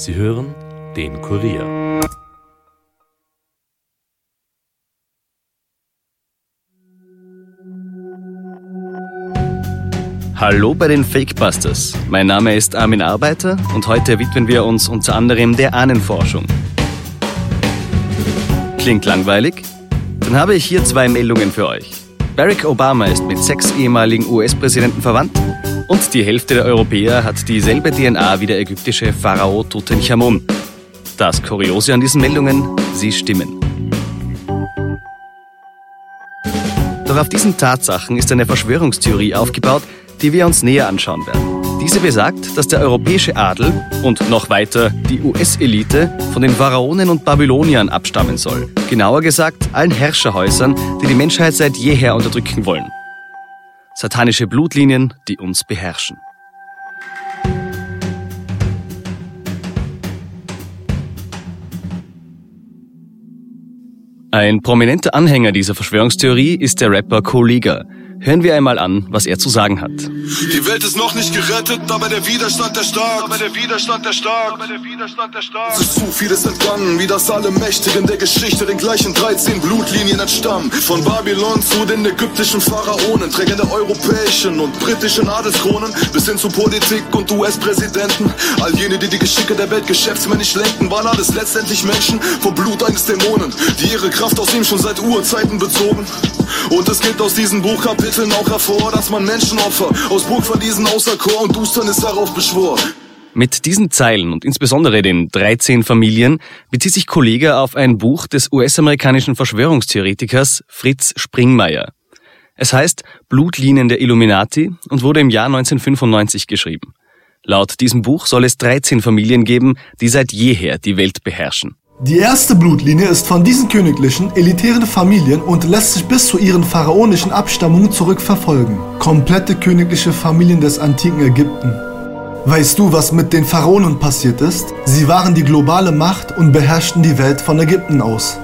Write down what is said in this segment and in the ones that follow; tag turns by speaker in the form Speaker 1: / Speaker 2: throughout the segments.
Speaker 1: Sie hören den Kurier.
Speaker 2: Hallo bei den Fakebusters. Mein Name ist Armin Arbeiter und heute widmen wir uns unter anderem der Ahnenforschung. Klingt langweilig? Dann habe ich hier zwei Meldungen für euch. Barack Obama ist mit sechs ehemaligen US-Präsidenten verwandt und die Hälfte der Europäer hat dieselbe DNA wie der ägyptische Pharao Tutanchamun. Das Kuriose an diesen Meldungen, sie stimmen. Doch auf diesen Tatsachen ist eine Verschwörungstheorie aufgebaut, die wir uns näher anschauen werden. Diese besagt, dass der europäische Adel und noch weiter die US-Elite von den Pharaonen und Babyloniern abstammen soll. Genauer gesagt, allen Herrscherhäusern, die die Menschheit seit jeher unterdrücken wollen. Satanische Blutlinien, die uns beherrschen. Ein prominenter Anhänger dieser Verschwörungstheorie ist der Rapper Kollega, Hören wir einmal an, was er zu sagen hat.
Speaker 3: Die Welt ist noch nicht gerettet, aber der Widerstand der stark. Aber der Widerstand der stark. Aber der Widerstand der stark. Es ist zu vieles entgangen, wie das alle Mächtigen der Geschichte den gleichen 13 Blutlinien entstammen. Von Babylon zu den ägyptischen Pharaonen, Trägern der europäischen und britischen Adelskronen, bis hin zu Politik und US-Präsidenten. All jene, die die Geschicke der Welt geschäftsmännisch lenken, waren alles letztendlich Menschen vom Blut eines Dämonen, die ihre Kraft aus ihm schon seit Urzeiten bezogen. Und es geht aus diesem Buchkapiteln auch hervor, dass man Menschenopfer aus Burgverliesen außer Chor und Dusternis darauf beschwor.
Speaker 2: Mit diesen Zeilen und insbesondere den 13 Familien bezieht sich Kollege auf ein Buch des US-amerikanischen Verschwörungstheoretikers Fritz Springmeier. Es heißt Blutlinien der Illuminati und wurde im Jahr 1995 geschrieben. Laut diesem Buch soll es 13 Familien geben, die seit jeher die Welt beherrschen.
Speaker 4: Die erste Blutlinie ist von diesen königlichen, elitären Familien und lässt sich bis zu ihren pharaonischen Abstammungen zurückverfolgen. Komplette königliche Familien des antiken Ägypten. Weißt du, was mit den Pharaonen passiert ist? Sie waren die globale Macht und beherrschten die Welt von Ägypten aus.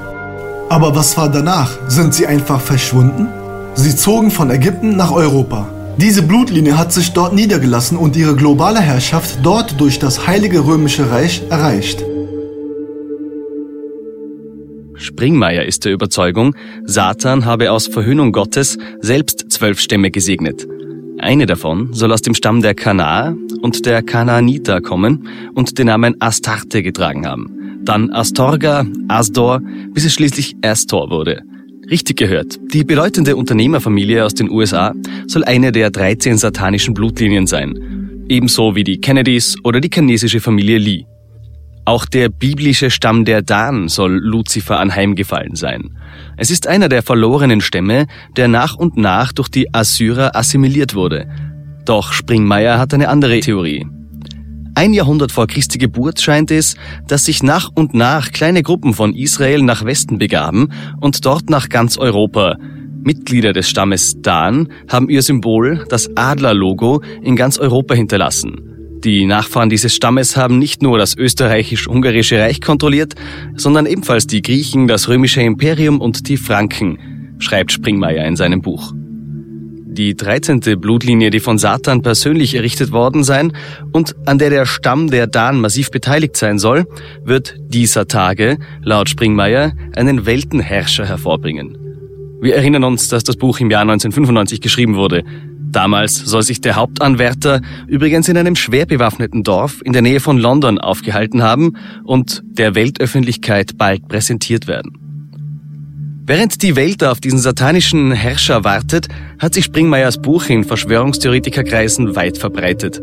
Speaker 4: Aber was war danach? Sind sie einfach verschwunden? Sie zogen von Ägypten nach Europa. Diese Blutlinie hat sich dort niedergelassen und ihre globale Herrschaft dort durch das Heilige Römische Reich erreicht.
Speaker 2: Springmeier ist der Überzeugung, Satan habe aus Verhöhnung Gottes selbst zwölf Stämme gesegnet. Eine davon soll aus dem Stamm der Kanaer und der Kanaaniter kommen und den Namen Astarte getragen haben. Dann Astorga, Asdor, bis es schließlich Astor wurde. Richtig gehört, die bedeutende Unternehmerfamilie aus den USA soll eine der 13 satanischen Blutlinien sein. Ebenso wie die Kennedys oder die chinesische Familie Lee. Auch der biblische Stamm der Dan soll Luzifer anheimgefallen sein. Es ist einer der verlorenen Stämme, der nach und nach durch die Assyrer assimiliert wurde. Doch Springmeier hat eine andere Theorie. Ein Jahrhundert vor Christi Geburt scheint es, dass sich nach und nach kleine Gruppen von Israel nach Westen begaben und dort nach ganz Europa. Mitglieder des Stammes Dan haben ihr Symbol, das Adlerlogo, in ganz Europa hinterlassen. Die Nachfahren dieses Stammes haben nicht nur das österreichisch-ungarische Reich kontrolliert, sondern ebenfalls die Griechen, das römische Imperium und die Franken, schreibt Springmeier in seinem Buch. Die 13. Blutlinie, die von Satan persönlich errichtet worden sein und an der der Stamm der Dan massiv beteiligt sein soll, wird dieser Tage, laut Springmeier, einen Weltenherrscher hervorbringen. Wir erinnern uns, dass das Buch im Jahr 1995 geschrieben wurde. Damals soll sich der Hauptanwärter übrigens in einem schwer bewaffneten Dorf in der Nähe von London aufgehalten haben und der Weltöffentlichkeit bald präsentiert werden. Während die Welt auf diesen satanischen Herrscher wartet, hat sich Springmeyers Buch in Verschwörungstheoretikerkreisen weit verbreitet.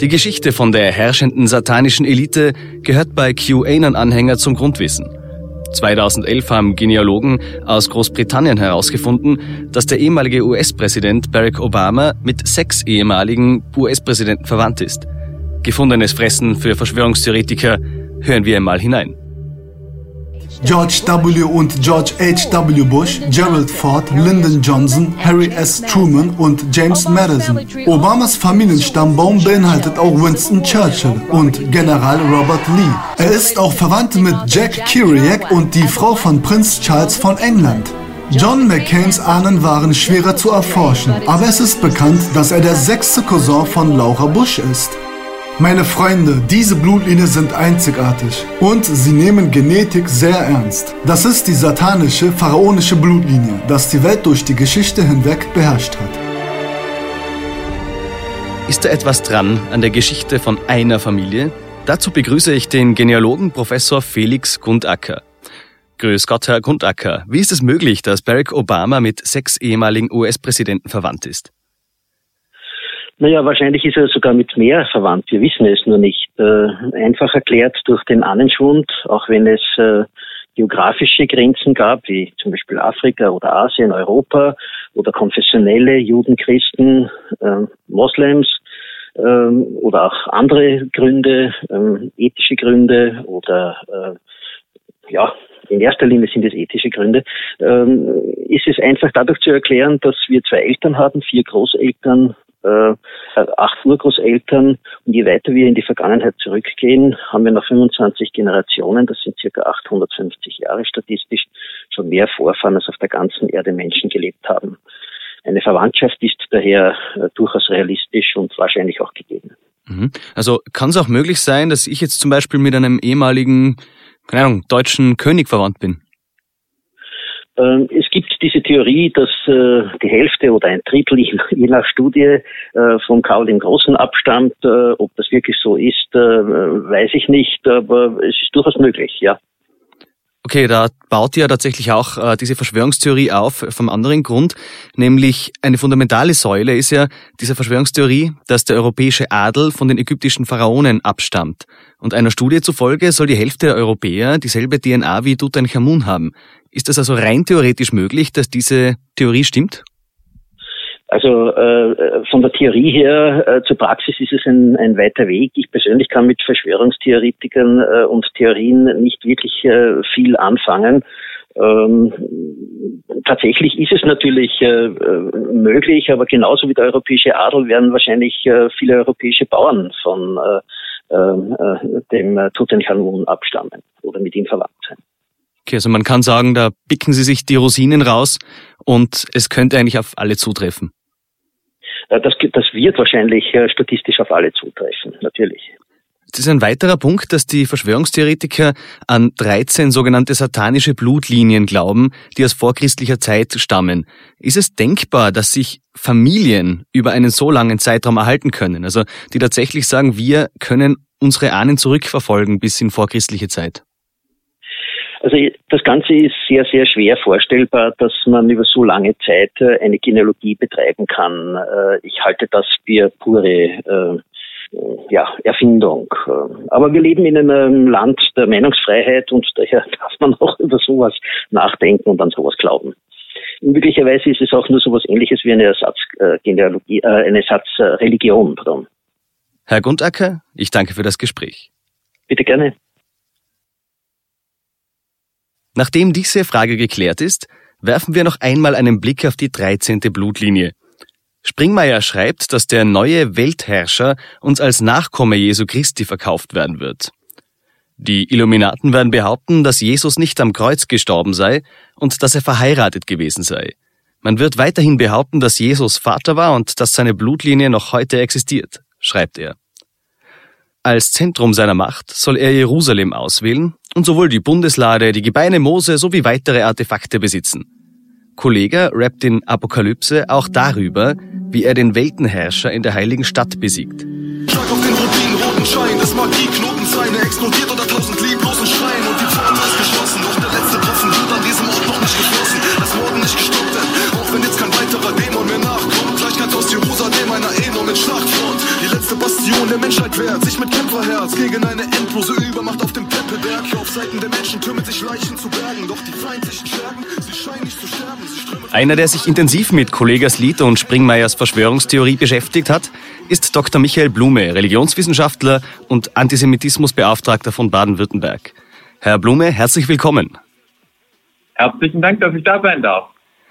Speaker 2: Die Geschichte von der herrschenden satanischen Elite gehört bei QAnon-Anhänger zum Grundwissen. 2011 haben Genealogen aus Großbritannien herausgefunden, dass der ehemalige US-Präsident Barack Obama mit sechs ehemaligen US-Präsidenten verwandt ist. Gefundenes Fressen für Verschwörungstheoretiker. Hören wir einmal hinein.
Speaker 4: George W. und George H. W. Bush, Gerald Ford, Lyndon Johnson, Harry S. Truman und James Madison. Obamas Familienstammbaum beinhaltet auch Winston Churchill und General Robert Lee. Er ist auch verwandt mit Jack Kerouac und die Frau von Prinz Charles von England. John McCains Ahnen waren schwerer zu erforschen, aber es ist bekannt, dass er der sechste Cousin von Laura Bush ist. Meine Freunde, diese Blutlinien sind einzigartig und sie nehmen Genetik sehr ernst. Das ist die satanische, pharaonische Blutlinie, das die Welt durch die Geschichte hinweg beherrscht hat.
Speaker 2: Ist da etwas dran an der Geschichte von einer Familie? Dazu begrüße ich den Genealogen Professor Felix Grundacker. Grüß Gott, Herr Grundacker. Wie ist es möglich, dass Barack Obama mit sechs ehemaligen US-Präsidenten verwandt ist?
Speaker 5: Naja, wahrscheinlich ist er sogar mit mehr verwandt. Wir wissen es nur nicht. Äh, einfach erklärt durch den Annenschwund, auch wenn es äh, geografische Grenzen gab, wie zum Beispiel Afrika oder Asien, Europa oder konfessionelle Juden, Christen, äh, Moslems ähm, oder auch andere Gründe, ähm, ethische Gründe oder äh, ja, in erster Linie sind es ethische Gründe, ähm, ist es einfach dadurch zu erklären, dass wir zwei Eltern haben, vier Großeltern, äh, acht Urgroßeltern. Und je weiter wir in die Vergangenheit zurückgehen, haben wir nach 25 Generationen, das sind circa 850 Jahre statistisch, schon mehr Vorfahren, als auf der ganzen Erde Menschen gelebt haben. Eine Verwandtschaft ist daher äh, durchaus realistisch und wahrscheinlich auch gegeben.
Speaker 2: Mhm. Also kann es auch möglich sein, dass ich jetzt zum Beispiel mit einem ehemaligen, keine Ahnung, deutschen König verwandt bin?
Speaker 5: Ähm, es gibt diese Theorie, dass äh, die Hälfte oder ein Drittel, je nach Studie, äh, von Karl dem Großen abstammt. Äh, ob das wirklich so ist, weiß ich nicht, aber es ist durchaus möglich, ja.
Speaker 2: Okay, da baut ja tatsächlich auch äh, diese Verschwörungstheorie auf vom anderen Grund, nämlich eine fundamentale Säule ist ja diese Verschwörungstheorie, dass der europäische Adel von den ägyptischen Pharaonen abstammt. Und einer Studie zufolge soll die Hälfte der Europäer dieselbe DNA wie Tutanchamun haben. Ist das also rein theoretisch möglich, dass diese Theorie stimmt?
Speaker 5: Also äh, von der Theorie her äh, zur Praxis ist es ein, ein weiter Weg. Ich persönlich kann mit Verschwörungstheoretikern äh, und Theorien nicht wirklich äh, viel anfangen. Ähm, tatsächlich ist es natürlich äh, möglich, aber genauso wie der europäische Adel werden wahrscheinlich äh, viele europäische Bauern von äh, äh, dem Tutanchamun abstammen oder mit ihm verwandt sein.
Speaker 2: Okay, also man kann sagen, da picken sie sich die Rosinen raus und es könnte eigentlich auf alle zutreffen.
Speaker 5: Äh, das, das wird wahrscheinlich äh, statistisch auf alle zutreffen, natürlich.
Speaker 2: Das ist ein weiterer Punkt, dass die Verschwörungstheoretiker an 13 sogenannte satanische Blutlinien glauben, die aus vorchristlicher Zeit stammen. Ist es denkbar, dass sich Familien über einen so langen Zeitraum erhalten können? Also die tatsächlich sagen, wir können unsere Ahnen zurückverfolgen bis in vorchristliche Zeit?
Speaker 5: Also das Ganze ist sehr, sehr schwer vorstellbar, dass man über so lange Zeit äh, eine Genealogie betreiben kann. Äh, ich halte das für pure äh, ja, Erfindung. Aber wir leben in einem Land der Meinungsfreiheit und daher darf man auch über sowas nachdenken und an sowas glauben. Möglicherweise ist es auch nur sowas ähnliches wie eine Ersatzgenealogie, äh, eine Ersatzreligion. Pardon.
Speaker 2: Herr Gundacker, ich danke für das Gespräch.
Speaker 5: Bitte gerne.
Speaker 2: Nachdem diese Frage geklärt ist, werfen wir noch einmal einen Blick auf die 13. Blutlinie. Springmeier schreibt, dass der neue Weltherrscher uns als Nachkomme Jesu Christi verkauft werden wird. Die Illuminaten werden behaupten, dass Jesus nicht am Kreuz gestorben sei und dass er verheiratet gewesen sei. Man wird weiterhin behaupten, dass Jesus Vater war und dass seine Blutlinie noch heute existiert, schreibt er. Als Zentrum seiner Macht soll er Jerusalem auswählen und sowohl die Bundeslade, die Gebeine Mose sowie weitere Artefakte besitzen. Kollege rappt in Apokalypse auch darüber, wie er den Weltenherrscher in der heiligen Stadt besiegt.
Speaker 3: Bastion der Menschheit wehrt sich mit Kämpferherz gegen eine Seiten der Menschen türmen sich Leichen zu Bergen, doch die feindlichen Schergen, sie scheinen nicht zu sterben,
Speaker 2: einer, der sich intensiv mit Kollegas Lied und Springmeyers Verschwörungstheorie beschäftigt hat, ist Dr. Michael Blume, Religionswissenschaftler und Antisemitismusbeauftragter von Baden-Württemberg. Herr Blume, herzlich willkommen.
Speaker 6: Herzlichen Dank, dass ich da sein darf.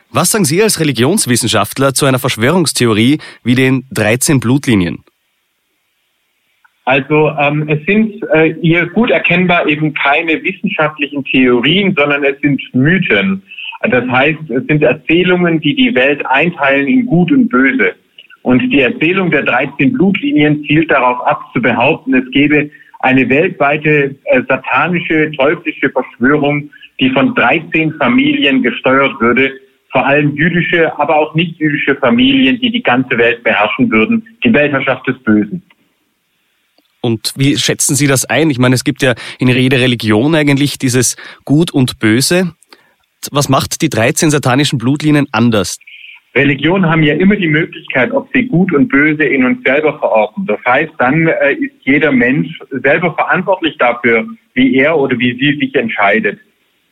Speaker 2: Was sagen Sie als Religionswissenschaftler zu einer Verschwörungstheorie wie den 13 Blutlinien?
Speaker 6: Also ähm, es sind äh, hier gut erkennbar eben keine wissenschaftlichen Theorien, sondern es sind Mythen. Das heißt, es sind Erzählungen, die die Welt einteilen in Gut und Böse. Und die Erzählung der 13 Blutlinien zielt darauf ab, zu behaupten, es gebe eine weltweite äh, satanische, teuflische Verschwörung, die von 13 Familien gesteuert würde, vor allem jüdische, aber auch nicht jüdische Familien, die die ganze Welt beherrschen würden, die Weltherrschaft des Bösen.
Speaker 2: Und wie schätzen Sie das ein? Ich meine, es gibt ja in jeder Religion eigentlich dieses Gut und Böse. Was macht die 13 satanischen Blutlinien anders?
Speaker 6: Religionen haben ja immer die Möglichkeit, ob sie gut und böse in uns selber verorten. Das heißt, dann äh, ist jeder Mensch selber verantwortlich dafür, wie er oder wie sie sich entscheidet.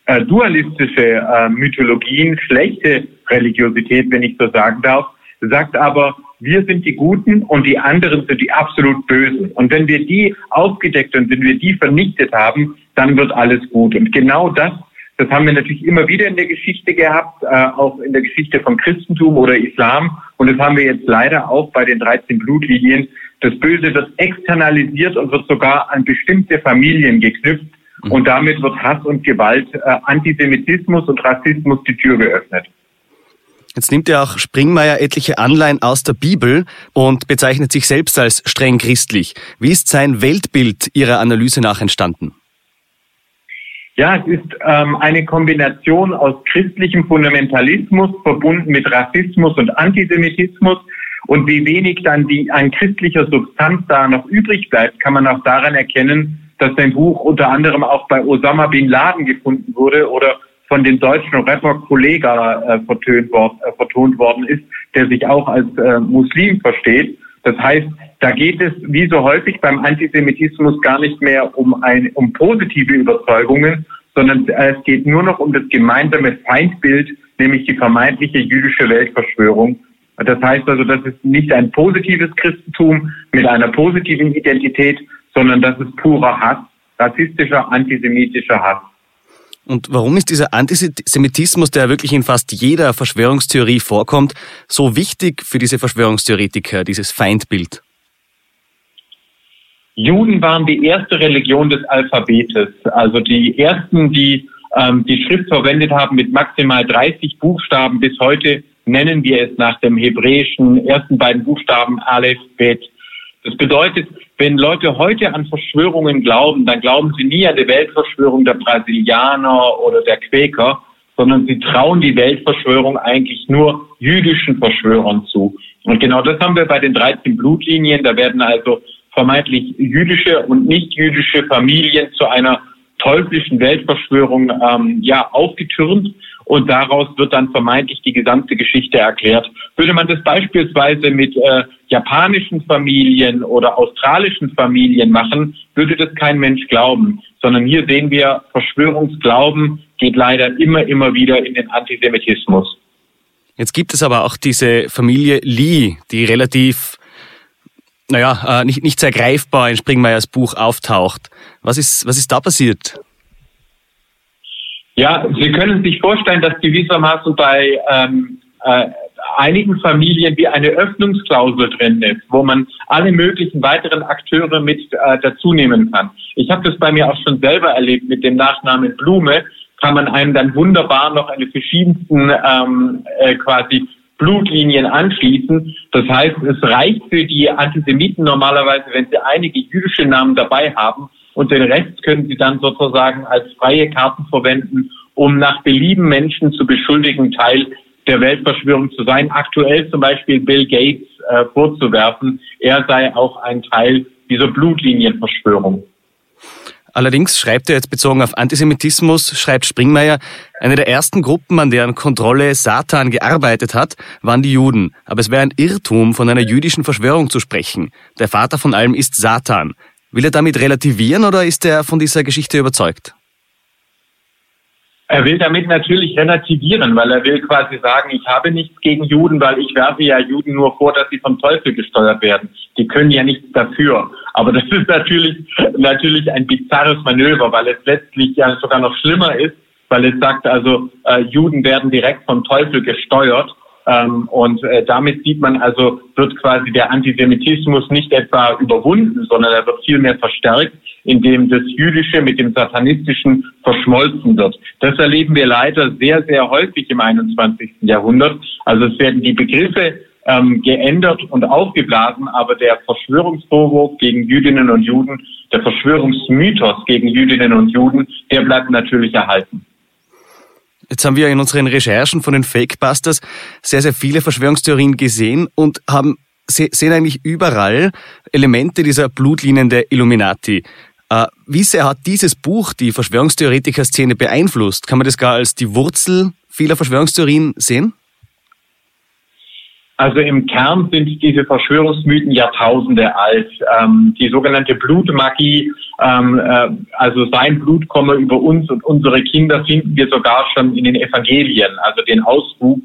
Speaker 6: Äh, dualistische äh, Mythologien, schlechte Religiosität, wenn ich so sagen darf, sagt aber, wir sind die Guten und die anderen sind die absolut Bösen. Und wenn wir die aufgedeckt und wenn wir die vernichtet haben, dann wird alles gut. Und genau das das haben wir natürlich immer wieder in der Geschichte gehabt, äh, auch in der Geschichte von Christentum oder Islam. Und das haben wir jetzt leider auch bei den 13 Blutlinien. Das Böse wird externalisiert und wird sogar an bestimmte Familien geknüpft. Mhm. Und damit wird Hass und Gewalt, äh, Antisemitismus und Rassismus die Tür geöffnet.
Speaker 2: Jetzt nimmt ja auch Springmeier etliche Anleihen aus der Bibel und bezeichnet sich selbst als streng christlich. Wie ist sein Weltbild Ihrer Analyse nach entstanden?
Speaker 6: Ja, es ist ähm, eine Kombination aus christlichem Fundamentalismus verbunden mit Rassismus und Antisemitismus. Und wie wenig dann die, an christlicher Substanz da noch übrig bleibt, kann man auch daran erkennen, dass sein Buch unter anderem auch bei Osama bin Laden gefunden wurde oder von dem deutschen Rapper Kollega äh, vertönt, wort, äh, vertont worden ist, der sich auch als äh, Muslim versteht. Das heißt, da geht es wie so häufig beim Antisemitismus gar nicht mehr um, ein, um positive Überzeugungen, sondern es geht nur noch um das gemeinsame Feindbild, nämlich die vermeintliche jüdische Weltverschwörung. Das heißt also, das ist nicht ein positives Christentum mit einer positiven Identität, sondern das ist purer Hass, rassistischer, antisemitischer Hass.
Speaker 2: Und warum ist dieser Antisemitismus, der wirklich in fast jeder Verschwörungstheorie vorkommt, so wichtig für diese Verschwörungstheoretiker, dieses Feindbild?
Speaker 6: Juden waren die erste Religion des Alphabetes, also die ersten, die ähm, die Schrift verwendet haben mit maximal 30 Buchstaben. Bis heute nennen wir es nach dem hebräischen ersten beiden Buchstaben Aleph, Bet. Das bedeutet, wenn Leute heute an Verschwörungen glauben, dann glauben sie nie an die Weltverschwörung der Brasilianer oder der Quäker, sondern sie trauen die Weltverschwörung eigentlich nur jüdischen Verschwörern zu. Und genau das haben wir bei den 13 Blutlinien. Da werden also vermeintlich jüdische und nicht jüdische Familien zu einer teuflischen Weltverschwörung ähm, ja aufgetürmt und daraus wird dann vermeintlich die gesamte Geschichte erklärt. Würde man das beispielsweise mit äh, japanischen Familien oder australischen Familien machen, würde das kein Mensch glauben, sondern hier sehen wir, Verschwörungsglauben geht leider immer, immer wieder in den Antisemitismus.
Speaker 2: Jetzt gibt es aber auch diese Familie Lee, die relativ naja, äh, nicht, nicht sehr greifbar in Springmeyers Buch auftaucht. Was ist, was ist da passiert?
Speaker 6: Ja, Sie können sich vorstellen, dass gewissermaßen bei ähm, äh, einigen Familien wie eine Öffnungsklausel drin ist, wo man alle möglichen weiteren Akteure mit äh, dazu nehmen kann. Ich habe das bei mir auch schon selber erlebt mit dem Nachnamen Blume, kann man einem dann wunderbar noch eine verschiedensten ähm, äh, quasi Blutlinien anschließen. Das heißt, es reicht für die Antisemiten normalerweise, wenn sie einige jüdische Namen dabei haben und den Rest können sie dann sozusagen als freie Karten verwenden, um nach Belieben Menschen zu beschuldigen, Teil der Weltverschwörung zu sein. Aktuell zum Beispiel Bill Gates äh, vorzuwerfen, er sei auch ein Teil dieser Blutlinienverschwörung.
Speaker 2: Allerdings schreibt er jetzt bezogen auf Antisemitismus, schreibt Springmeier, eine der ersten Gruppen, an deren Kontrolle Satan gearbeitet hat, waren die Juden. Aber es wäre ein Irrtum, von einer jüdischen Verschwörung zu sprechen. Der Vater von allem ist Satan. Will er damit relativieren oder ist er von dieser Geschichte überzeugt?
Speaker 6: Er will damit natürlich relativieren, weil er will quasi sagen, ich habe nichts gegen Juden, weil ich werfe ja Juden nur vor, dass sie vom Teufel gesteuert werden. Die können ja nichts dafür. Aber das ist natürlich, natürlich ein bizarres Manöver, weil es letztlich ja sogar noch schlimmer ist, weil es sagt also, äh, Juden werden direkt vom Teufel gesteuert. Ähm, und äh, damit sieht man also, wird quasi der Antisemitismus nicht etwa überwunden, sondern er wird vielmehr verstärkt, indem das Jüdische mit dem Satanistischen verschmolzen wird. Das erleben wir leider sehr, sehr häufig im 21. Jahrhundert. Also es werden die Begriffe ähm, geändert und aufgeblasen, aber der Verschwörungsvorwurf gegen Jüdinnen und Juden, der Verschwörungsmythos gegen Jüdinnen und Juden, der bleibt natürlich erhalten.
Speaker 2: Jetzt haben wir in unseren Recherchen von den Fakebusters sehr, sehr viele Verschwörungstheorien gesehen und haben sehen eigentlich überall Elemente dieser Blutlinien der Illuminati. Äh, wie sehr hat dieses Buch die Verschwörungstheoretiker-Szene beeinflusst? Kann man das gar als die Wurzel vieler Verschwörungstheorien sehen?
Speaker 6: Also im Kern sind diese Verschwörungsmythen Jahrtausende alt. Ähm, die sogenannte Blutmagie, ähm, äh, also sein Blut komme über uns und unsere Kinder, finden wir sogar schon in den Evangelien, also den Ausruf.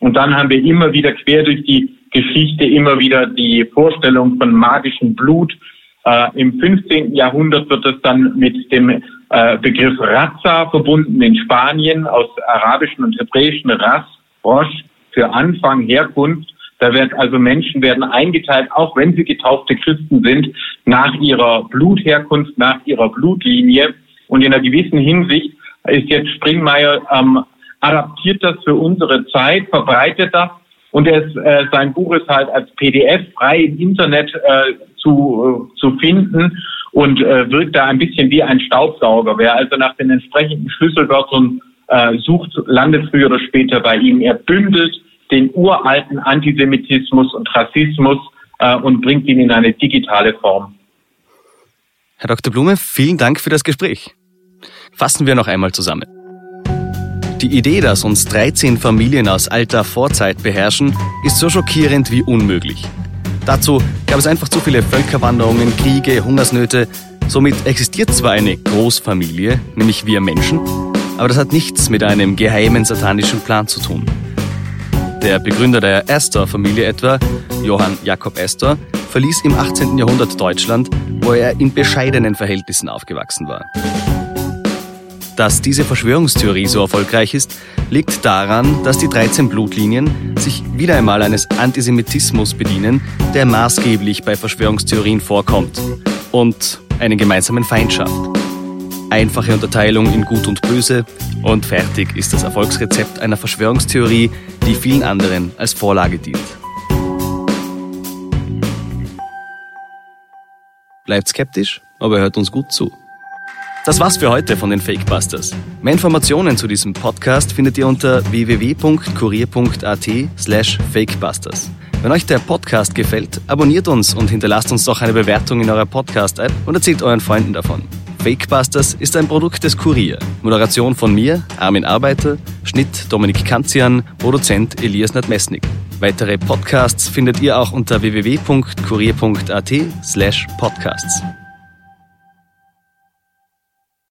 Speaker 6: Und dann haben wir immer wieder quer durch die Geschichte immer wieder die Vorstellung von magischem Blut. Äh, Im 15. Jahrhundert wird es dann mit dem äh, Begriff Raza verbunden in Spanien aus arabischen und hebräischen Ras, Rosh, für Anfang, Herkunft. Da wird also Menschen werden eingeteilt, auch wenn sie getaufte Christen sind, nach ihrer Blutherkunft, nach ihrer Blutlinie. Und in einer gewissen Hinsicht ist jetzt Springmeier ähm, adaptiert das für unsere Zeit, verbreitet das und es, äh, sein Buch ist halt als PDF frei im Internet äh, zu, äh, zu finden und äh, wirkt da ein bisschen wie ein Staubsauger. Wer also nach den entsprechenden Schlüsselwörtern äh, sucht, landet früher oder später bei ihm. Er bündelt den uralten Antisemitismus und Rassismus äh, und bringt ihn in eine digitale Form.
Speaker 2: Herr Dr. Blume, vielen Dank für das Gespräch. Fassen wir noch einmal zusammen. Die Idee, dass uns 13 Familien aus alter Vorzeit beherrschen, ist so schockierend wie unmöglich. Dazu gab es einfach zu viele Völkerwanderungen, Kriege, Hungersnöte. Somit existiert zwar eine Großfamilie, nämlich wir Menschen, aber das hat nichts mit einem geheimen satanischen Plan zu tun. Der Begründer der Astor-Familie etwa, Johann Jakob Astor, verließ im 18. Jahrhundert Deutschland, wo er in bescheidenen Verhältnissen aufgewachsen war. Dass diese Verschwörungstheorie so erfolgreich ist, liegt daran, dass die 13 Blutlinien sich wieder einmal eines Antisemitismus bedienen, der maßgeblich bei Verschwörungstheorien vorkommt und einen gemeinsamen Feind schafft. Einfache Unterteilung in Gut und Böse und fertig ist das Erfolgsrezept einer Verschwörungstheorie, die vielen anderen als Vorlage dient. Bleibt skeptisch, aber hört uns gut zu. Das war's für heute von den Fakebusters. Mehr Informationen zu diesem Podcast findet ihr unter www.kurier.at slash fakebusters. Wenn euch der Podcast gefällt, abonniert uns und hinterlasst uns doch eine Bewertung in eurer Podcast-App und erzählt euren Freunden davon. Fakebusters ist ein Produkt des Kurier. Moderation von mir, Armin Arbeiter, Schnitt Dominik Kanzian, Produzent Elias Nadmesnik. Weitere Podcasts findet ihr auch unter www.kurier.at slash podcasts.